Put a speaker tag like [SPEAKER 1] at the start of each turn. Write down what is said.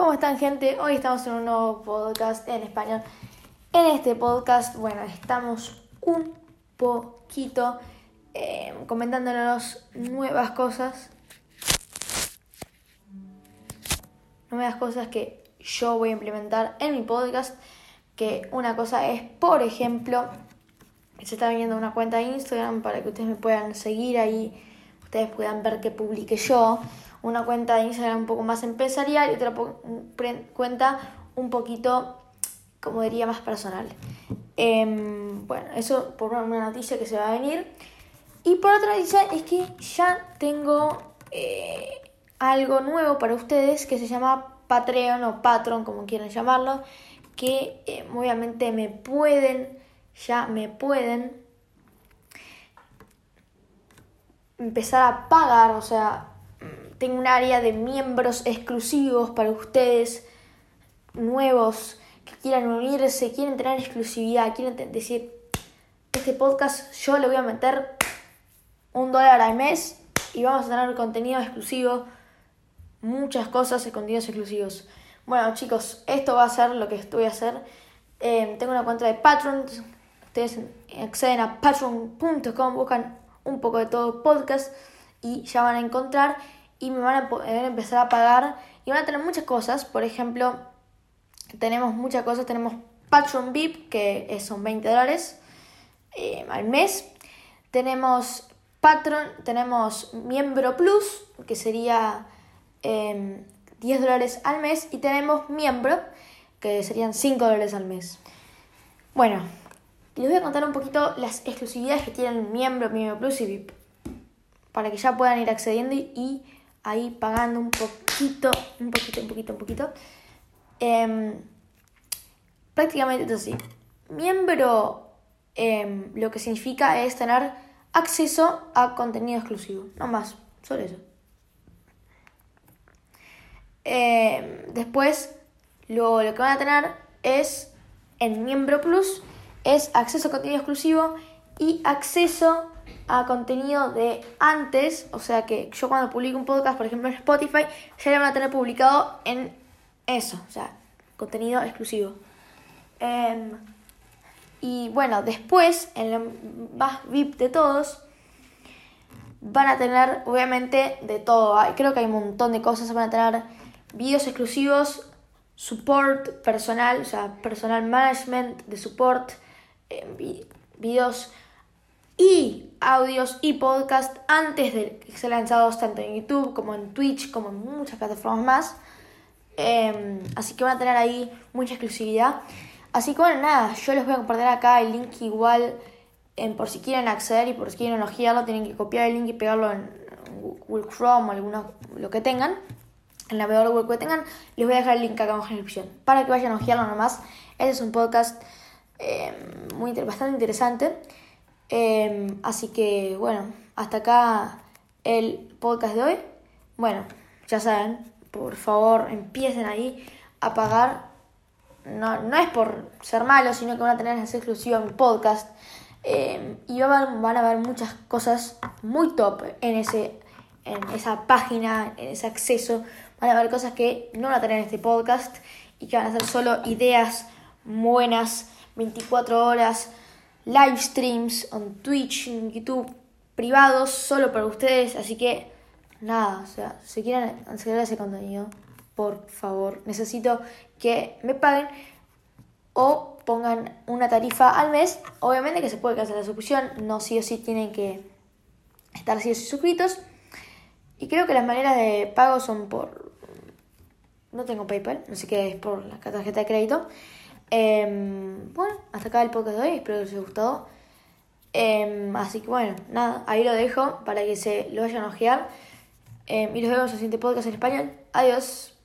[SPEAKER 1] ¿Cómo están gente? Hoy estamos en un nuevo podcast en español. En este podcast, bueno, estamos un poquito eh, comentándonos nuevas cosas. Nuevas cosas que yo voy a implementar en mi podcast. Que una cosa es, por ejemplo, se está viendo una cuenta de Instagram para que ustedes me puedan seguir ahí, ustedes puedan ver que publique yo una cuenta de Instagram un poco más empresarial y otra cuenta un poquito, como diría, más personal. Em, bueno, eso por una noticia que se va a venir. Y por otra noticia es que ya tengo eh, algo nuevo para ustedes que se llama Patreon o Patron, como quieran llamarlo, que eh, obviamente me pueden, ya me pueden empezar a pagar, o sea, tengo un área de miembros exclusivos para ustedes, nuevos, que quieran unirse, quieren tener exclusividad, quieren decir, este podcast yo le voy a meter un dólar al mes y vamos a tener contenido exclusivo, muchas cosas y contenidos exclusivos. Bueno chicos, esto va a ser lo que estoy a hacer. Eh, tengo una cuenta de Patreon, ustedes acceden a patreon.com, buscan un poco de todo podcast y ya van a encontrar y me van a poder empezar a pagar y van a tener muchas cosas. Por ejemplo, tenemos muchas cosas. Tenemos Patreon VIP, que son 20 dólares eh, al mes. Tenemos Patreon, tenemos Miembro Plus, que sería 10 em, dólares al mes. Y tenemos Miembro, que serían 5 dólares al mes. Bueno, les voy a contar un poquito las exclusividades que tienen Miembro, Miembro Plus y VIP. Para que ya puedan ir accediendo y ahí pagando un poquito, un poquito, un poquito, un poquito. Em, prácticamente es así. Miembro em, lo que significa es tener acceso a contenido exclusivo, no más, solo eso. Em, después, lo, lo que van a tener es en Miembro Plus, es acceso a contenido exclusivo y acceso a contenido de antes, o sea que yo cuando publico un podcast, por ejemplo en Spotify, ya lo van a tener publicado en eso, o sea, contenido exclusivo. Em, y bueno, después, en el más VIP de todos, van a tener obviamente de todo. Creo que hay un montón de cosas, van a tener videos exclusivos, support personal, o sea, personal management de support, eh, videos y audios y podcast antes de que sean lanzados tanto en YouTube como en Twitch como en muchas plataformas más. Em, así que van a tener ahí mucha exclusividad. Así que bueno, nada, yo les voy a compartir acá el link igual en, por si quieren acceder y por si quieren elogiarlo, tienen que copiar el link y pegarlo en Google Chrome o alguno, lo que tengan, en la navegador web que tengan. Les voy a dejar el link acá en la descripción para que vayan a ojearlo nomás. Este es un podcast em, muy, bastante interesante. Em, así que bueno, hasta acá el podcast de hoy. Bueno, ya saben, por favor empiecen ahí a pagar. No, no es por ser malo, sino que van a tener esa exclusiva en podcast. Em, y van, van, a ver muchas cosas muy top en, ese, en esa página, en ese acceso. Van a ver cosas que no van a tener en este podcast y que van a ser solo ideas buenas, 24 horas live streams en Twitch, en YouTube, privados, solo para ustedes. Así que, nada, o sea, si quieren acceder a ese contenido, por favor, necesito que me paguen o pongan una tarifa al mes. Obviamente que se puede cancelar la suscripción, no sí o sí tienen que estar sí o sí suscritos. Y creo que las maneras de pago son por... No tengo PayPal, sé qué es por la tarjeta de crédito. Em, bueno, hasta acá el podcast de hoy, espero que les haya gustado. Em, así que bueno, nada, ahí lo dejo para que se lo vayan a ojear. Em, y nos vemos en el siguiente podcast en español. Adiós.